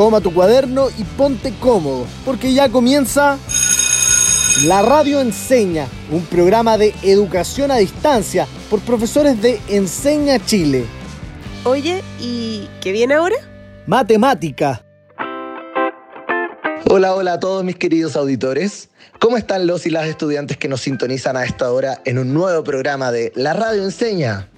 Toma tu cuaderno y ponte cómodo, porque ya comienza La Radio Enseña, un programa de educación a distancia por profesores de Enseña Chile. Oye, ¿y qué viene ahora? Matemática. Hola, hola a todos mis queridos auditores. ¿Cómo están los y las estudiantes que nos sintonizan a esta hora en un nuevo programa de La Radio Enseña?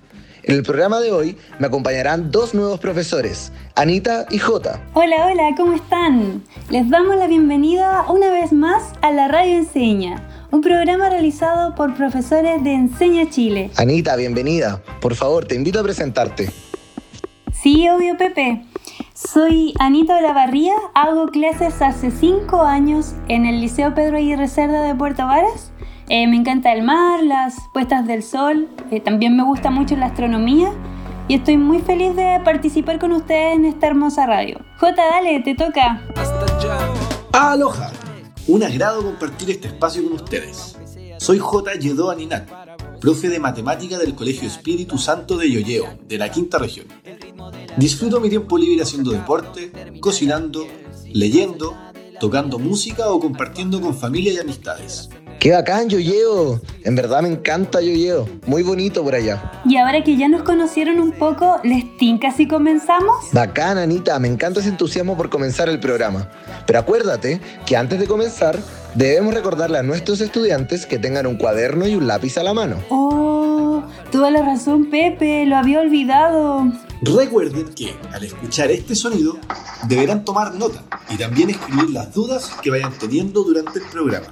En el programa de hoy me acompañarán dos nuevos profesores, Anita y Jota. Hola, hola, ¿cómo están? Les damos la bienvenida una vez más a la Radio Enseña, un programa realizado por profesores de Enseña Chile. Anita, bienvenida. Por favor, te invito a presentarte. Sí, obvio, Pepe. Soy Anita Olavarría, hago clases hace cinco años en el Liceo Pedro Aguirre Cerda de Puerto Varas eh, me encanta el mar, las puestas del sol, eh, también me gusta mucho la astronomía y estoy muy feliz de participar con ustedes en esta hermosa radio. Jota, dale, te toca. Aloha, un agrado compartir este espacio con ustedes. Soy J. Yedo Aninat, profe de matemática del Colegio Espíritu Santo de Yoyeo, de la quinta región. Disfruto mi tiempo libre haciendo deporte, cocinando, leyendo, tocando música o compartiendo con familia y amistades. ¡Qué bacán, Yoyeo! En verdad me encanta Yoyeo. Muy bonito por allá. Y ahora que ya nos conocieron un poco, ¿les tinca si comenzamos? Bacán, Anita. Me encanta ese entusiasmo por comenzar el programa. Pero acuérdate que antes de comenzar, debemos recordarle a nuestros estudiantes que tengan un cuaderno y un lápiz a la mano. ¡Oh! Toda la razón, Pepe. Lo había olvidado. Recuerden que al escuchar este sonido deberán tomar nota y también escribir las dudas que vayan teniendo durante el programa.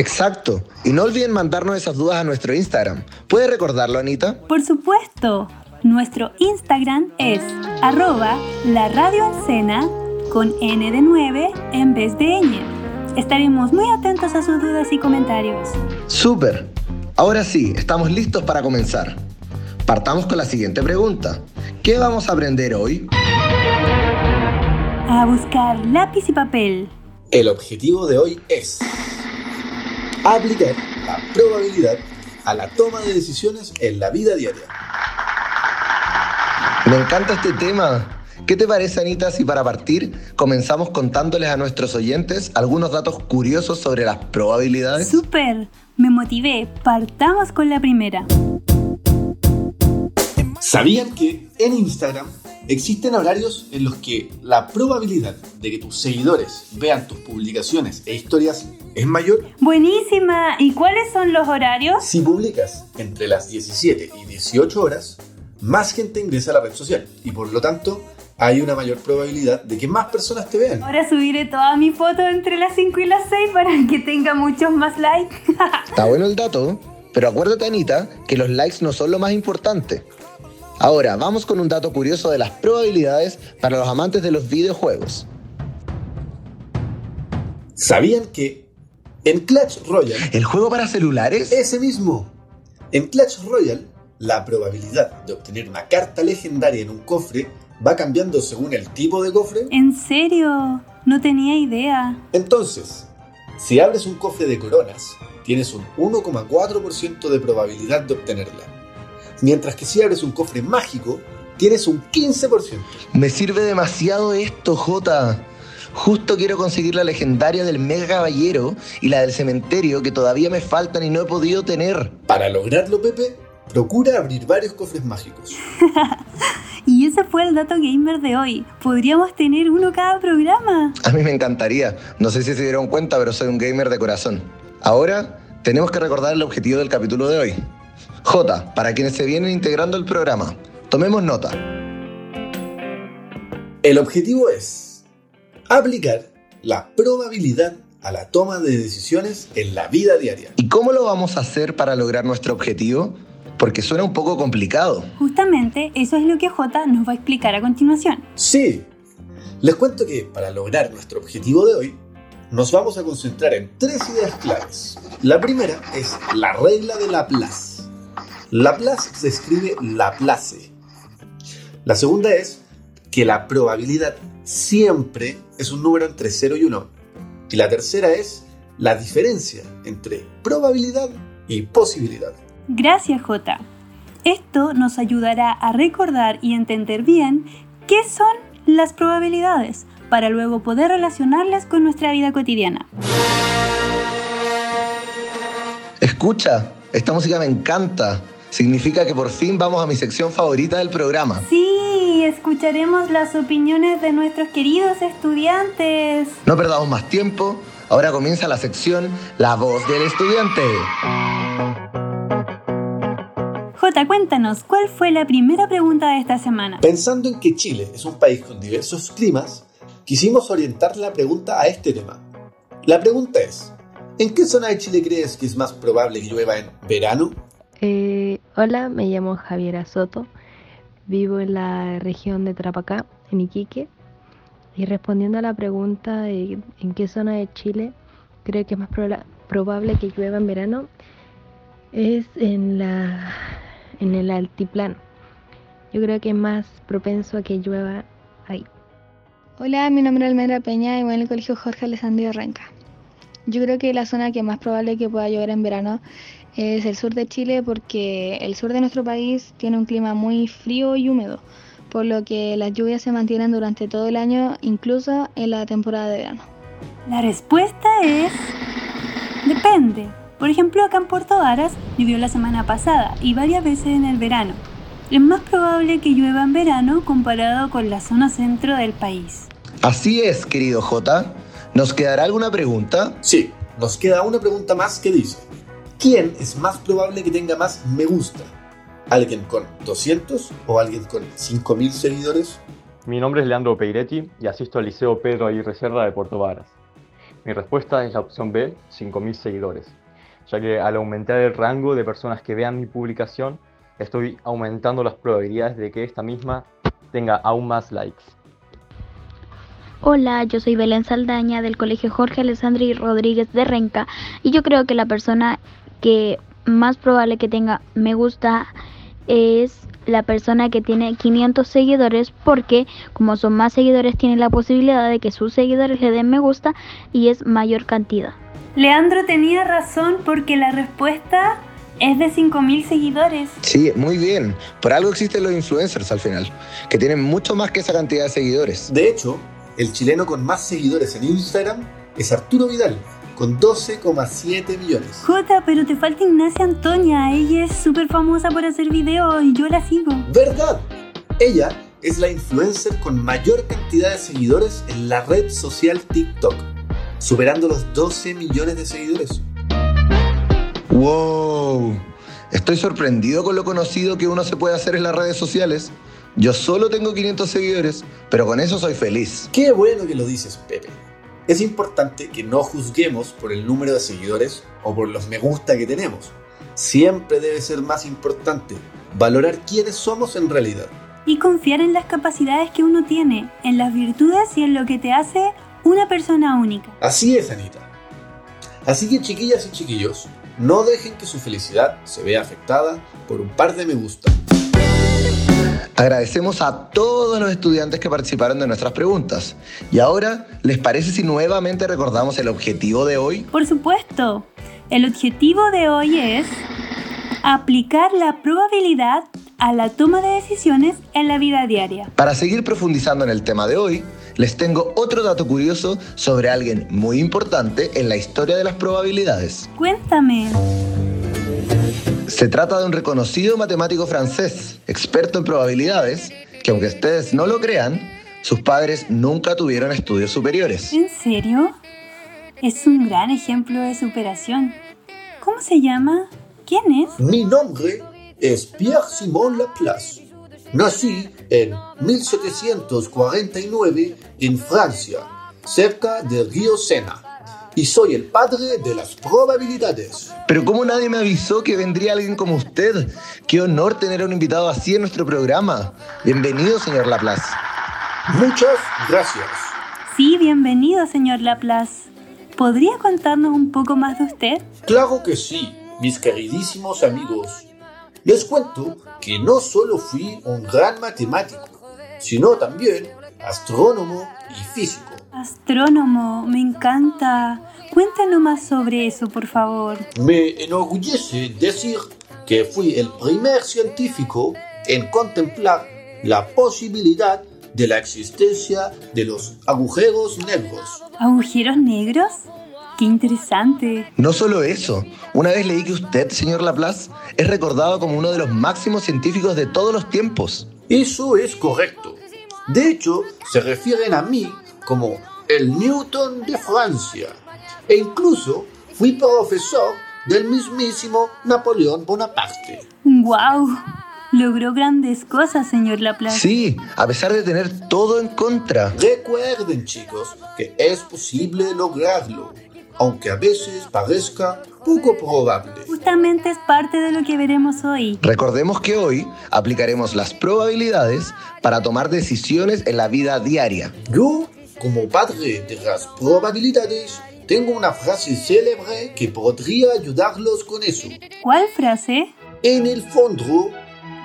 Exacto. Y no olviden mandarnos esas dudas a nuestro Instagram. ¿Puede recordarlo, Anita? Por supuesto. Nuestro Instagram es arroba la radio con N de 9 en vez de ñ. Estaremos muy atentos a sus dudas y comentarios. Súper. Ahora sí, estamos listos para comenzar. Partamos con la siguiente pregunta. ¿Qué vamos a aprender hoy? A buscar lápiz y papel. El objetivo de hoy es aplicar la probabilidad a la toma de decisiones en la vida diaria. Me encanta este tema. ¿Qué te parece, Anita, si para partir comenzamos contándoles a nuestros oyentes algunos datos curiosos sobre las probabilidades? ¡Súper! Me motivé. Partamos con la primera. ¿Sabían que en Instagram existen horarios en los que la probabilidad de que tus seguidores vean tus publicaciones e historias es mayor? Buenísima. ¿Y cuáles son los horarios? Si publicas entre las 17 y 18 horas, más gente ingresa a la red social y por lo tanto hay una mayor probabilidad de que más personas te vean. Ahora subiré toda mi foto entre las 5 y las 6 para que tenga muchos más likes. Está bueno el dato, pero acuérdate Anita que los likes no son lo más importante. Ahora, vamos con un dato curioso de las probabilidades para los amantes de los videojuegos. ¿Sabían que en Clash Royale... ¿El juego para celulares? Ese mismo. En Clash Royale, la probabilidad de obtener una carta legendaria en un cofre va cambiando según el tipo de cofre. ¿En serio? No tenía idea. Entonces, si abres un cofre de coronas, tienes un 1,4% de probabilidad de obtenerla. Mientras que si abres un cofre mágico, tienes un 15%. Me sirve demasiado esto, Jota. Justo quiero conseguir la legendaria del Mega Caballero y la del cementerio que todavía me faltan y no he podido tener. Para lograrlo, Pepe, procura abrir varios cofres mágicos. y ese fue el dato gamer de hoy. Podríamos tener uno cada programa. A mí me encantaría. No sé si se dieron cuenta, pero soy un gamer de corazón. Ahora tenemos que recordar el objetivo del capítulo de hoy. J, para quienes se vienen integrando al programa, tomemos nota. El objetivo es aplicar la probabilidad a la toma de decisiones en la vida diaria. ¿Y cómo lo vamos a hacer para lograr nuestro objetivo? Porque suena un poco complicado. Justamente eso es lo que J nos va a explicar a continuación. Sí. Les cuento que para lograr nuestro objetivo de hoy, nos vamos a concentrar en tres ideas claves. La primera es la regla de Laplace. Laplace se escribe Laplace. La segunda es que la probabilidad siempre es un número entre 0 y 1. Y la tercera es la diferencia entre probabilidad y posibilidad. Gracias, J. Esto nos ayudará a recordar y entender bien qué son las probabilidades para luego poder relacionarlas con nuestra vida cotidiana. Escucha, esta música me encanta. Significa que por fin vamos a mi sección favorita del programa. Sí, escucharemos las opiniones de nuestros queridos estudiantes. No perdamos más tiempo. Ahora comienza la sección La voz del estudiante. Jota, cuéntanos, ¿cuál fue la primera pregunta de esta semana? Pensando en que Chile es un país con diversos climas, quisimos orientar la pregunta a este tema. La pregunta es, ¿en qué zona de Chile crees que es más probable que llueva en verano? Eh, hola, me llamo Javiera Soto, vivo en la región de Trapacá, en Iquique, y respondiendo a la pregunta de en qué zona de Chile creo que es más proba- probable que llueva en verano, es en, la, en el altiplano. Yo creo que es más propenso a que llueva ahí. Hola, mi nombre es Almendra Peña y voy en el colegio Jorge Alessandro Renca. Yo creo que la zona que más probable que pueda llover en verano es el sur de Chile porque el sur de nuestro país tiene un clima muy frío y húmedo, por lo que las lluvias se mantienen durante todo el año, incluso en la temporada de verano. La respuesta es... Depende. Por ejemplo, acá en Puerto Varas llovió la semana pasada y varias veces en el verano. Es más probable que llueva en verano comparado con la zona centro del país. Así es, querido J. ¿Nos quedará alguna pregunta? Sí, nos queda una pregunta más que dice, ¿quién es más probable que tenga más me gusta? ¿Alguien con 200 o alguien con 5000 seguidores? Mi nombre es Leandro Peiretti y asisto al Liceo Pedro Aguirre Cerda de Puerto Varas. Mi respuesta es la opción B, 5.000 seguidores, ya que al aumentar el rango de personas que vean mi publicación, estoy aumentando las probabilidades de que esta misma tenga aún más likes. Hola, yo soy Belén Saldaña del Colegio Jorge Alessandri Rodríguez de Renca y yo creo que la persona que más probable que tenga me gusta es la persona que tiene 500 seguidores porque como son más seguidores tiene la posibilidad de que sus seguidores le den me gusta y es mayor cantidad. Leandro tenía razón porque la respuesta es de 5.000 seguidores. Sí, muy bien. Por algo existen los influencers al final, que tienen mucho más que esa cantidad de seguidores. De hecho, el chileno con más seguidores en Instagram es Arturo Vidal, con 12,7 millones. Jota, pero te falta Ignacia Antonia. Ella es súper famosa por hacer videos y yo la sigo. ¿Verdad? Ella es la influencer con mayor cantidad de seguidores en la red social TikTok, superando los 12 millones de seguidores. ¡Wow! Estoy sorprendido con lo conocido que uno se puede hacer en las redes sociales. Yo solo tengo 500 seguidores, pero con eso soy feliz. Qué bueno que lo dices, Pepe. Es importante que no juzguemos por el número de seguidores o por los me gusta que tenemos. Siempre debe ser más importante valorar quiénes somos en realidad. Y confiar en las capacidades que uno tiene, en las virtudes y en lo que te hace una persona única. Así es, Anita. Así que chiquillas y chiquillos, no dejen que su felicidad se vea afectada por un par de me gusta. Agradecemos a todos los estudiantes que participaron de nuestras preguntas. Y ahora, ¿les parece si nuevamente recordamos el objetivo de hoy? Por supuesto, el objetivo de hoy es aplicar la probabilidad a la toma de decisiones en la vida diaria. Para seguir profundizando en el tema de hoy, les tengo otro dato curioso sobre alguien muy importante en la historia de las probabilidades. Cuéntame. Se trata de un reconocido matemático francés, experto en probabilidades, que aunque ustedes no lo crean, sus padres nunca tuvieron estudios superiores. ¿En serio? Es un gran ejemplo de superación. ¿Cómo se llama? ¿Quién es? Mi nombre es Pierre-Simon Laplace. Nací en 1749 en Francia, cerca del río Sena, y soy el padre de las probabilidades. Pero ¿cómo nadie me avisó que vendría alguien como usted? Qué honor tener a un invitado así en nuestro programa. Bienvenido, señor Laplace. Muchas gracias. Sí, bienvenido, señor Laplace. ¿Podría contarnos un poco más de usted? Claro que sí, mis queridísimos amigos. Les cuento que no solo fui un gran matemático, sino también astrónomo y físico. Astrónomo, me encanta. Cuéntanos más sobre eso, por favor. Me enorgullece decir que fui el primer científico en contemplar la posibilidad de la existencia de los agujeros negros. ¿Agujeros negros? ¡Qué interesante! No solo eso, una vez leí que usted, señor Laplace, es recordado como uno de los máximos científicos de todos los tiempos. Eso es correcto. De hecho, se refieren a mí como el Newton de Francia. E incluso fui profesor del mismísimo Napoleón Bonaparte. ¡Guau! Logró grandes cosas, señor Laplace. Sí, a pesar de tener todo en contra. Recuerden, chicos, que es posible lograrlo, aunque a veces parezca poco probable. Justamente es parte de lo que veremos hoy. Recordemos que hoy aplicaremos las probabilidades para tomar decisiones en la vida diaria. Yo, como padre de las probabilidades, tengo una frase célebre que podría ayudarlos con eso. ¿Cuál frase? En el fondo,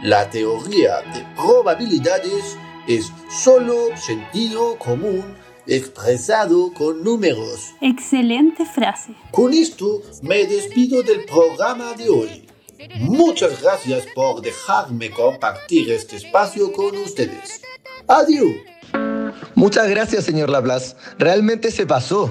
la teoría de probabilidades es solo sentido común expresado con números. Excelente frase. Con esto me despido del programa de hoy. Muchas gracias por dejarme compartir este espacio con ustedes. Adiós. Muchas gracias, señor Laplace. Realmente se pasó.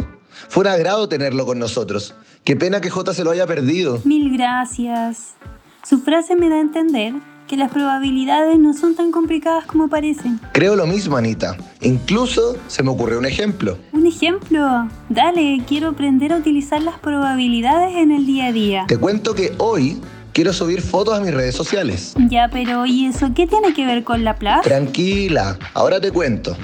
Fue un agrado tenerlo con nosotros. Qué pena que J se lo haya perdido. Mil gracias. Su frase me da a entender que las probabilidades no son tan complicadas como parecen. Creo lo mismo, Anita. Incluso se me ocurrió un ejemplo. ¿Un ejemplo? Dale, quiero aprender a utilizar las probabilidades en el día a día. Te cuento que hoy quiero subir fotos a mis redes sociales. Ya, pero ¿y eso qué tiene que ver con la plaza? Tranquila, ahora te cuento.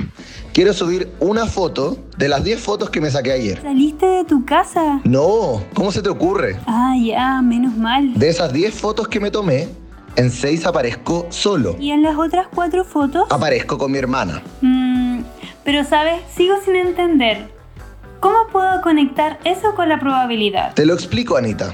Quiero subir una foto de las 10 fotos que me saqué ayer. ¿Saliste de tu casa? No, ¿cómo se te ocurre? Ah, ya, menos mal. De esas 10 fotos que me tomé, en 6 aparezco solo. ¿Y en las otras 4 fotos? Aparezco con mi hermana. Mm, pero sabes, sigo sin entender. ¿Cómo puedo conectar eso con la probabilidad? Te lo explico, Anita.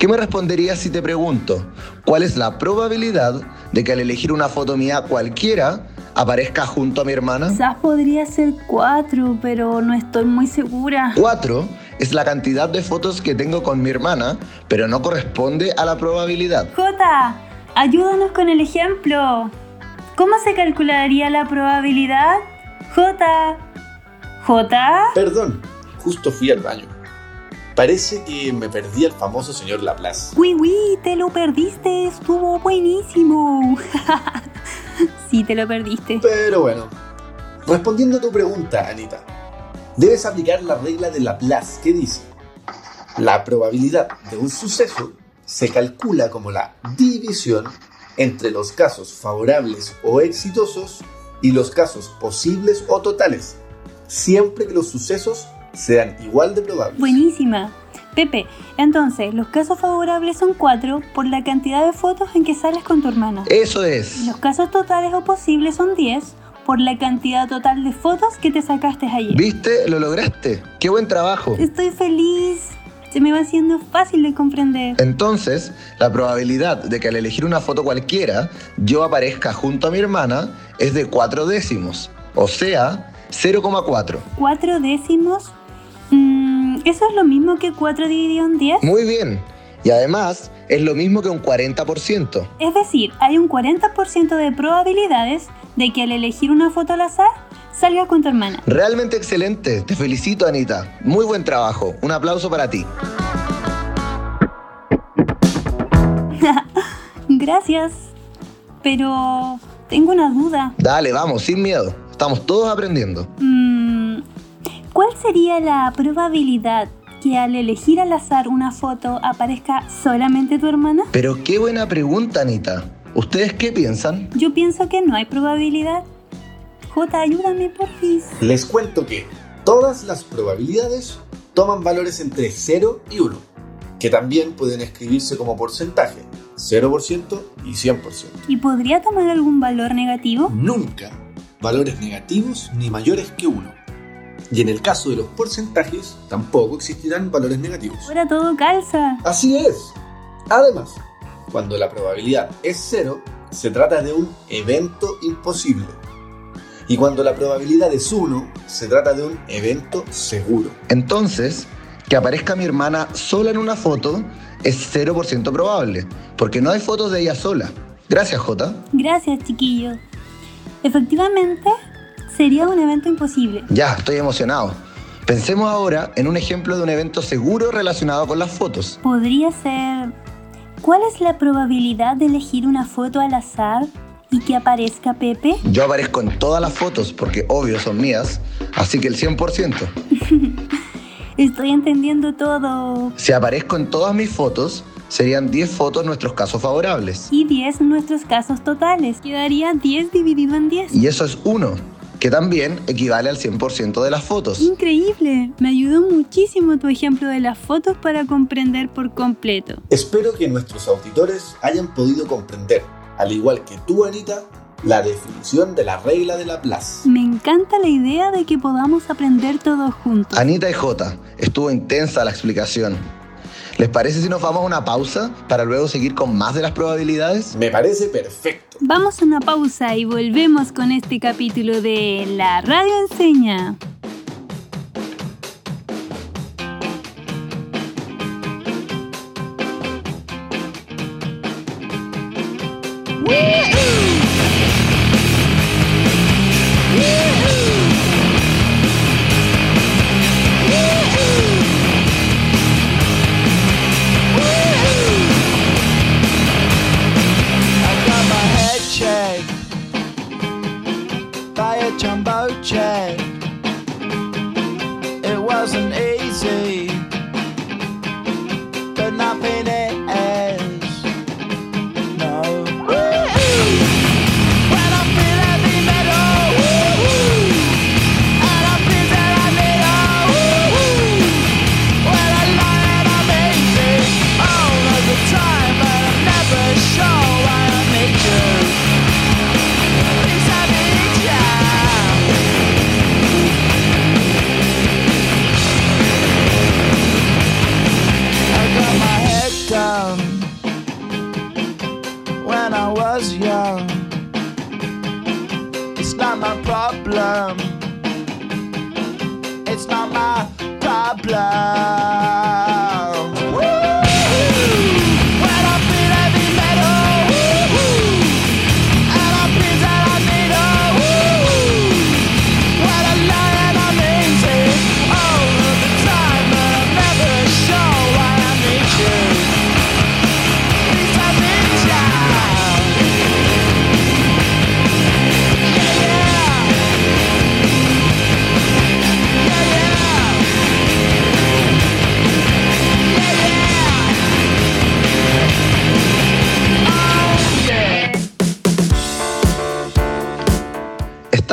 ¿Qué me responderías si te pregunto cuál es la probabilidad de que al elegir una foto mía cualquiera aparezca junto a mi hermana? Quizás podría ser 4, pero no estoy muy segura. 4 es la cantidad de fotos que tengo con mi hermana, pero no corresponde a la probabilidad. Jota, ayúdanos con el ejemplo. ¿Cómo se calcularía la probabilidad? Jota. Jota. Perdón, justo fui al baño. Parece que me perdí al famoso señor Laplace. Uy, uy, te lo perdiste, estuvo buenísimo. sí, te lo perdiste. Pero bueno, respondiendo a tu pregunta, Anita, debes aplicar la regla de Laplace que dice, la probabilidad de un suceso se calcula como la división entre los casos favorables o exitosos y los casos posibles o totales, siempre que los sucesos sean igual de probables. Buenísima. Pepe, entonces, los casos favorables son 4 por la cantidad de fotos en que sales con tu hermana. Eso es. Los casos totales o posibles son 10 por la cantidad total de fotos que te sacaste ayer. ¿Viste? Lo lograste. ¡Qué buen trabajo! Estoy feliz. Se me va haciendo fácil de comprender. Entonces, la probabilidad de que al elegir una foto cualquiera yo aparezca junto a mi hermana es de 4 décimos. O sea, 0,4. ¿4 décimos? Mm, ¿Eso es lo mismo que 4 dividido en 10? Muy bien. Y además, es lo mismo que un 40%. Es decir, hay un 40% de probabilidades de que al elegir una foto al azar salgas con tu hermana. Realmente excelente. Te felicito, Anita. Muy buen trabajo. Un aplauso para ti. Gracias. Pero tengo una duda. Dale, vamos, sin miedo. Estamos todos aprendiendo. Mm, ¿Cuál sería la probabilidad que al elegir al azar una foto aparezca solamente tu hermana? Pero qué buena pregunta, Anita. ¿Ustedes qué piensan? Yo pienso que no hay probabilidad. J, ayúdame, porfis. Les cuento que todas las probabilidades toman valores entre 0 y 1, que también pueden escribirse como porcentaje, 0% y 100%. ¿Y podría tomar algún valor negativo? Nunca valores negativos ni mayores que 1. Y en el caso de los porcentajes, tampoco existirán valores negativos. Ahora todo calza. Así es. Además, cuando la probabilidad es 0, se trata de un evento imposible. Y cuando la probabilidad es 1, se trata de un evento seguro. Entonces, que aparezca mi hermana sola en una foto es 0% probable, porque no hay fotos de ella sola. Gracias, Jota. Gracias, chiquillo. Efectivamente, Sería un evento imposible. Ya, estoy emocionado. Pensemos ahora en un ejemplo de un evento seguro relacionado con las fotos. Podría ser... ¿Cuál es la probabilidad de elegir una foto al azar y que aparezca Pepe? Yo aparezco en todas las fotos porque obvio son mías, así que el 100%. Estoy entendiendo todo. Si aparezco en todas mis fotos, serían 10 fotos nuestros casos favorables. Y 10 nuestros casos totales. Quedaría 10 dividido en 10. Y eso es 1, que también equivale al 100% de las fotos. Increíble. Me ayudó muchísimo tu ejemplo de las fotos para comprender por completo. Espero que nuestros auditores hayan podido comprender, al igual que tú, Anita, la definición de la regla de Laplace. Me encanta la idea de que podamos aprender todos juntos. Anita y Jota, estuvo intensa la explicación. ¿Les parece si nos vamos a una pausa para luego seguir con más de las probabilidades? Me parece perfecto. Vamos a una pausa y volvemos con este capítulo de La Radio Enseña.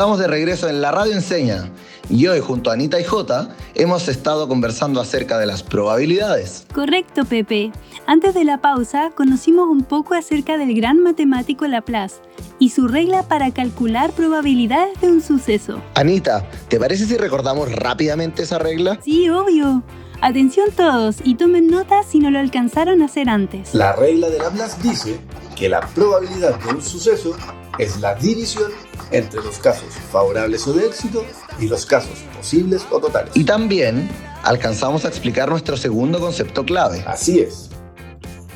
Estamos de regreso en la Radio Enseña y hoy junto a Anita y Jota hemos estado conversando acerca de las probabilidades. Correcto, Pepe. Antes de la pausa, conocimos un poco acerca del gran matemático Laplace y su regla para calcular probabilidades de un suceso. Anita, ¿te parece si recordamos rápidamente esa regla? Sí, obvio. Atención todos y tomen nota si no lo alcanzaron a hacer antes. La regla de Laplace dice que la probabilidad de un suceso es la división entre los casos favorables o de éxito y los casos posibles o totales. Y también alcanzamos a explicar nuestro segundo concepto clave. Así es.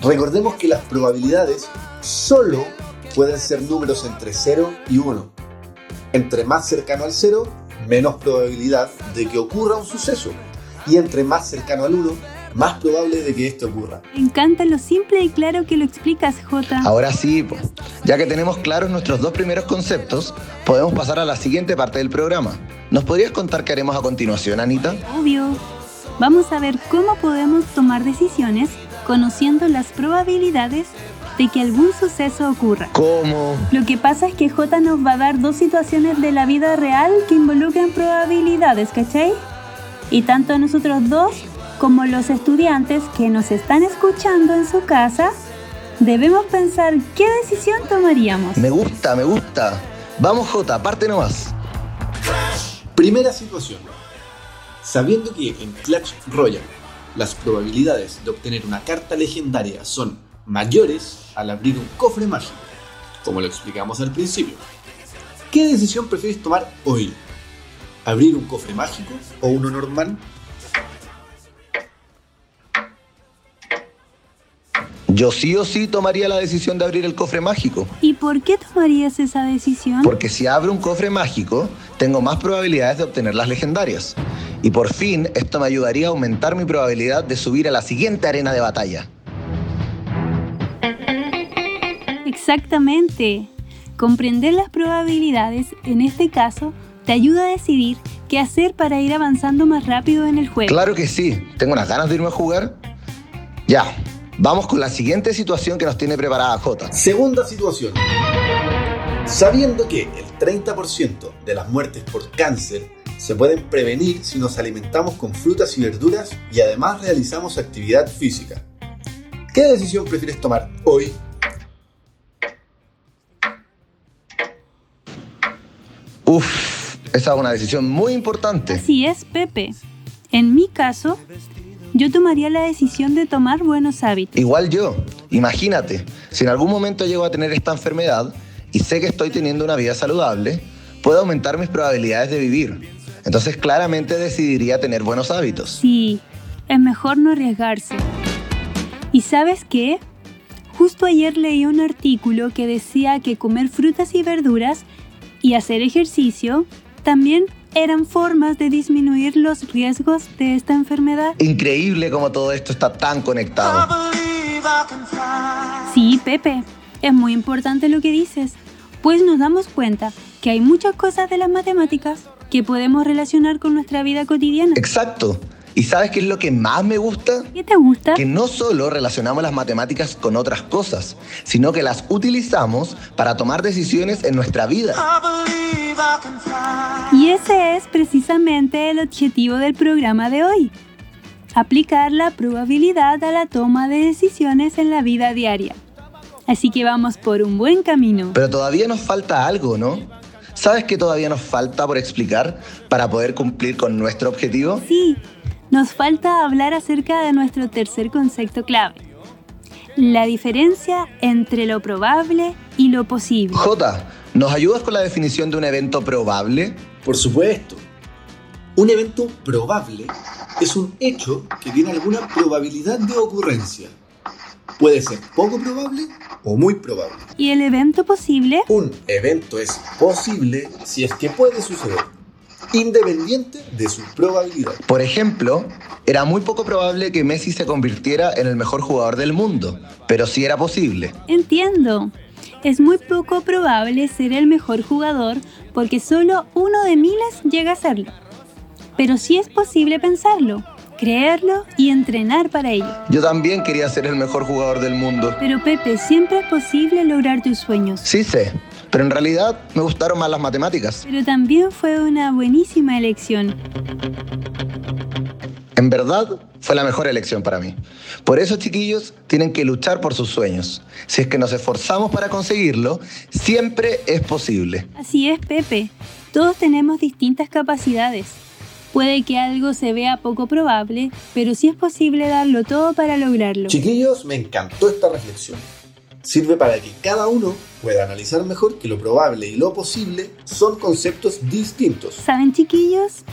Recordemos que las probabilidades solo pueden ser números entre 0 y 1. Entre más cercano al 0, menos probabilidad de que ocurra un suceso. Y entre más cercano al 1, más probable de que esto ocurra. Me encanta lo simple y claro que lo explicas, Jota. Ahora sí, po. ya que tenemos claros nuestros dos primeros conceptos, podemos pasar a la siguiente parte del programa. ¿Nos podrías contar qué haremos a continuación, Anita? Obvio. Vamos a ver cómo podemos tomar decisiones conociendo las probabilidades de que algún suceso ocurra. ¿Cómo? Lo que pasa es que J nos va a dar dos situaciones de la vida real que involucran probabilidades, ¿cachai? Y tanto nosotros dos como los estudiantes que nos están escuchando en su casa, debemos pensar qué decisión tomaríamos. Me gusta, me gusta. Vamos, Jota, parte nomás. Primera situación. Sabiendo que en Clash Royale las probabilidades de obtener una carta legendaria son mayores al abrir un cofre mágico, como lo explicamos al principio, ¿qué decisión prefieres tomar hoy? ¿Abrir un cofre mágico o uno normal? Yo sí o sí tomaría la decisión de abrir el cofre mágico. ¿Y por qué tomarías esa decisión? Porque si abro un cofre mágico, tengo más probabilidades de obtener las legendarias. Y por fin, esto me ayudaría a aumentar mi probabilidad de subir a la siguiente arena de batalla. Exactamente. Comprender las probabilidades, en este caso, te ayuda a decidir qué hacer para ir avanzando más rápido en el juego. Claro que sí. Tengo unas ganas de irme a jugar. Ya, vamos con la siguiente situación que nos tiene preparada Jota. Segunda situación. Sabiendo que el 30% de las muertes por cáncer se pueden prevenir si nos alimentamos con frutas y verduras y además realizamos actividad física. ¿Qué decisión prefieres tomar hoy? Uf, esa es una decisión muy importante. Así es, Pepe. En mi caso, yo tomaría la decisión de tomar buenos hábitos. Igual yo, imagínate, si en algún momento llego a tener esta enfermedad y sé que estoy teniendo una vida saludable, puedo aumentar mis probabilidades de vivir. Entonces claramente decidiría tener buenos hábitos. Sí, es mejor no arriesgarse. ¿Y sabes qué? Justo ayer leí un artículo que decía que comer frutas y verduras y hacer ejercicio también eran formas de disminuir los riesgos de esta enfermedad. Increíble cómo todo esto está tan conectado. Sí, Pepe, es muy importante lo que dices, pues nos damos cuenta que hay muchas cosas de las matemáticas que podemos relacionar con nuestra vida cotidiana. Exacto. ¿Y sabes qué es lo que más me gusta? ¿Qué te gusta? Que no solo relacionamos las matemáticas con otras cosas, sino que las utilizamos para tomar decisiones en nuestra vida. Y ese es precisamente el objetivo del programa de hoy. Aplicar la probabilidad a la toma de decisiones en la vida diaria. Así que vamos por un buen camino. Pero todavía nos falta algo, ¿no? ¿Sabes qué todavía nos falta por explicar para poder cumplir con nuestro objetivo? Sí, nos falta hablar acerca de nuestro tercer concepto clave. La diferencia entre lo probable y lo posible. J, ¿nos ayudas con la definición de un evento probable? Por supuesto. Un evento probable es un hecho que tiene alguna probabilidad de ocurrencia. Puede ser poco probable o muy probable. ¿Y el evento posible? Un evento es posible si es que puede suceder, independiente de su probabilidad. Por ejemplo, era muy poco probable que Messi se convirtiera en el mejor jugador del mundo, pero sí era posible. Entiendo. Es muy poco probable ser el mejor jugador porque solo uno de miles llega a serlo. Pero sí es posible pensarlo, creerlo y entrenar para ello. Yo también quería ser el mejor jugador del mundo. Pero Pepe, siempre es posible lograr tus sueños. Sí sé, pero en realidad me gustaron más las matemáticas. Pero también fue una buenísima elección. En verdad, fue la mejor elección para mí. Por eso, chiquillos, tienen que luchar por sus sueños. Si es que nos esforzamos para conseguirlo, siempre es posible. Así es, Pepe. Todos tenemos distintas capacidades. Puede que algo se vea poco probable, pero sí es posible darlo todo para lograrlo. Chiquillos, me encantó esta reflexión. Sirve para que cada uno pueda analizar mejor que lo probable y lo posible son conceptos distintos. ¿Saben, chiquillos?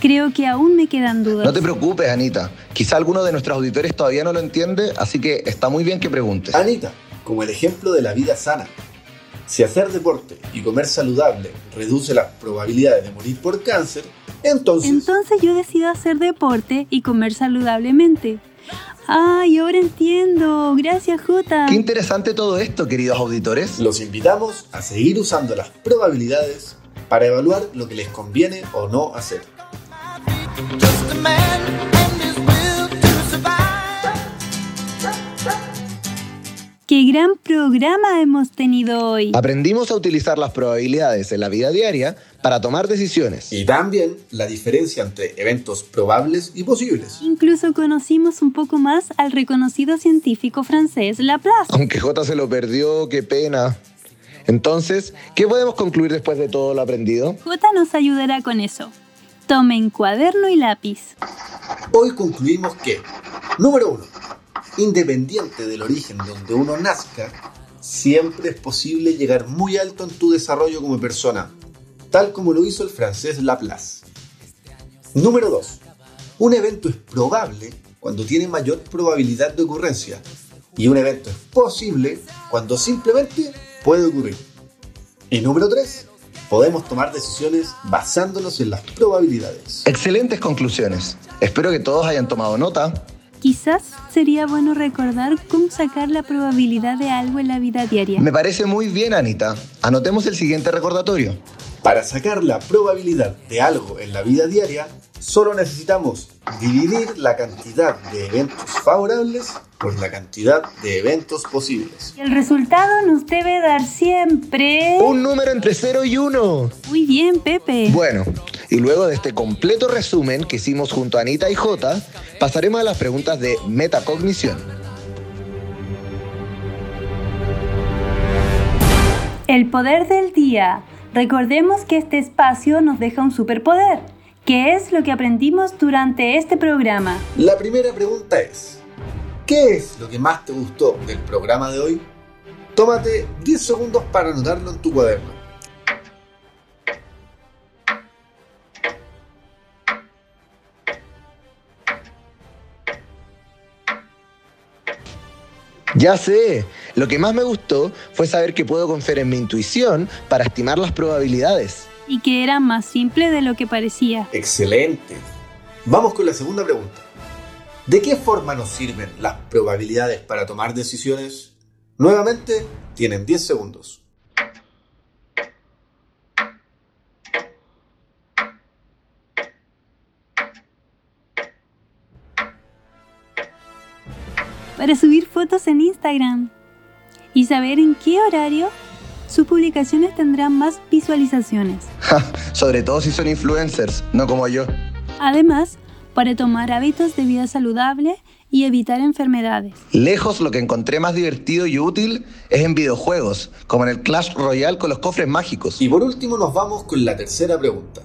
Creo que aún me quedan dudas. No te preocupes, Anita. Quizá alguno de nuestros auditores todavía no lo entiende, así que está muy bien que preguntes. Anita, como el ejemplo de la vida sana. Si hacer deporte y comer saludable reduce las probabilidades de morir por cáncer, entonces... Entonces yo decido hacer deporte y comer saludablemente. Ay, ahora entiendo. Gracias, Jota. Qué interesante todo esto, queridos auditores. Los invitamos a seguir usando las probabilidades para evaluar lo que les conviene o no hacer. ¡Qué gran programa hemos tenido hoy! Aprendimos a utilizar las probabilidades en la vida diaria para tomar decisiones. Y también la diferencia entre eventos probables y posibles. Incluso conocimos un poco más al reconocido científico francés Laplace. Aunque J se lo perdió, qué pena. Entonces, ¿qué podemos concluir después de todo lo aprendido? J nos ayudará con eso. Tomen cuaderno y lápiz. Hoy concluimos que, número uno, independiente del origen donde uno nazca, siempre es posible llegar muy alto en tu desarrollo como persona, tal como lo hizo el francés Laplace. Número 2. Un evento es probable cuando tiene mayor probabilidad de ocurrencia y un evento es posible cuando simplemente puede ocurrir. Y número 3. podemos tomar decisiones basándonos en las probabilidades. Excelentes conclusiones. Espero que todos hayan tomado nota. Quizás sería bueno recordar cómo sacar la probabilidad de algo en la vida diaria. Me parece muy bien, Anita. Anotemos el siguiente recordatorio. Para sacar la probabilidad de algo en la vida diaria, solo necesitamos dividir la cantidad de eventos favorables por la cantidad de eventos posibles. El resultado nos debe dar siempre... Un número entre 0 y 1. Muy bien, Pepe. Bueno, y luego de este completo resumen que hicimos junto a Anita y Jota, pasaremos a las preguntas de metacognición. El poder del día. Recordemos que este espacio nos deja un superpoder. ¿Qué es lo que aprendimos durante este programa? La primera pregunta es, ¿qué es lo que más te gustó del programa de hoy? Tómate 10 segundos para anotarlo en tu cuaderno. Ya sé, lo que más me gustó fue saber que puedo confiar en mi intuición para estimar las probabilidades. Y que era más simple de lo que parecía. Excelente. Vamos con la segunda pregunta. ¿De qué forma nos sirven las probabilidades para tomar decisiones? Nuevamente, tienen 10 segundos. Para subir fotos en Instagram. Y saber en qué horario sus publicaciones tendrán más visualizaciones. Sobre todo si son influencers, no como yo. Además, para tomar hábitos de vida saludable y evitar enfermedades. Lejos lo que encontré más divertido y útil es en videojuegos, como en el Clash Royale con los cofres mágicos. Y por último nos vamos con la tercera pregunta.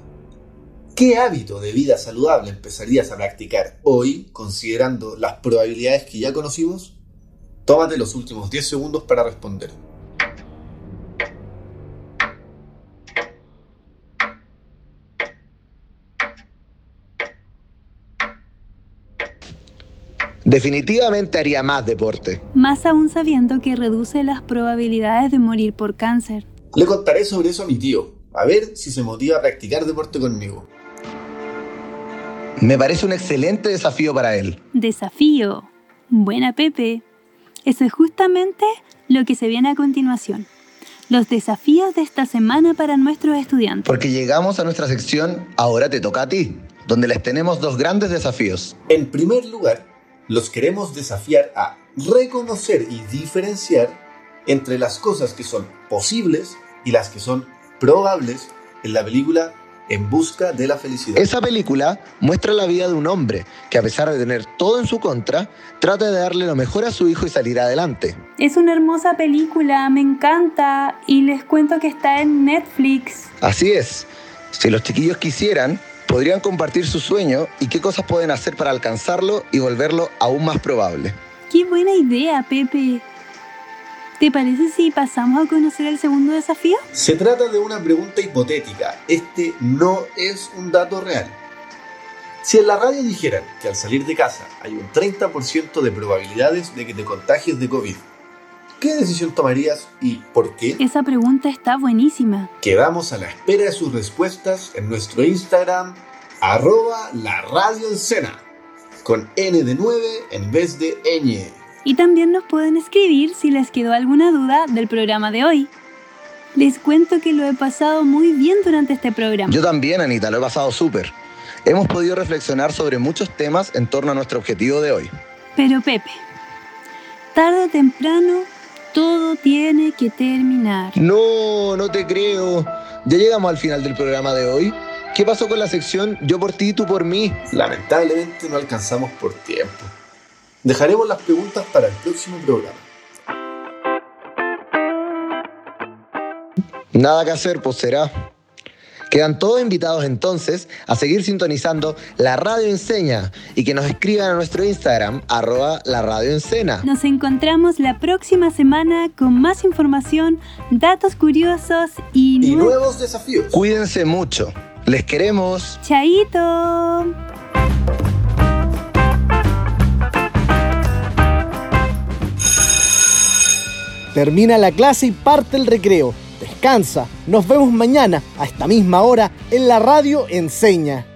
¿Qué hábito de vida saludable empezarías a practicar hoy considerando las probabilidades que ya conocimos? Tómate los últimos 10 segundos para responder. Definitivamente haría más deporte. Más aún sabiendo que reduce las probabilidades de morir por cáncer. Le contaré sobre eso a mi tío, a ver si se motiva a practicar deporte conmigo. Me parece un excelente desafío para él. Desafío. Buena Pepe. Eso es justamente lo que se viene a continuación. Los desafíos de esta semana para nuestros estudiantes. Porque llegamos a nuestra sección Ahora te toca a ti, donde les tenemos dos grandes desafíos. En primer lugar, los queremos desafiar a reconocer y diferenciar entre las cosas que son posibles y las que son probables en la película En busca de la felicidad. Esa película muestra la vida de un hombre que a pesar de tener todo en su contra, trata de darle lo mejor a su hijo y salir adelante. Es una hermosa película, me encanta y les cuento que está en Netflix. Así es, si los chiquillos quisieran, podrían compartir su sueño y qué cosas pueden hacer para alcanzarlo y volverlo aún más probable. Qué buena idea, Pepe. ¿Te parece si pasamos a conocer el segundo desafío? Se trata de una pregunta hipotética. Este no es un dato real. Si en la radio dijeran que al salir de casa hay un 30% de probabilidades de que te contagies de COVID, ¿qué decisión tomarías y por qué? Esa pregunta está buenísima. Quedamos a la espera de sus respuestas en nuestro Instagram, arroba la radio con N de 9 en vez de ñ. Y también nos pueden escribir si les quedó alguna duda del programa de hoy. Les cuento que lo he pasado muy bien durante este programa. Yo también, Anita, lo he pasado súper. Hemos podido reflexionar sobre muchos temas en torno a nuestro objetivo de hoy. Pero Pepe, tarde o temprano todo tiene que terminar. No, no te creo. Ya llegamos al final del programa de hoy. ¿Qué pasó con la sección Yo por ti, tú por mí? Lamentablemente no alcanzamos por tiempo. Dejaremos las preguntas para el próximo programa. Nada que hacer, pues será. Quedan todos invitados entonces a seguir sintonizando La Radio Enseña y que nos escriban a nuestro Instagram, arroba la Radio Encena. Nos encontramos la próxima semana con más información, datos curiosos y, Y nue- nuevos desafíos. Cuídense mucho. Les queremos. ¡Chaito! Termina la clase y parte el recreo. Descansa. Nos vemos mañana a esta misma hora en la radio Enseña.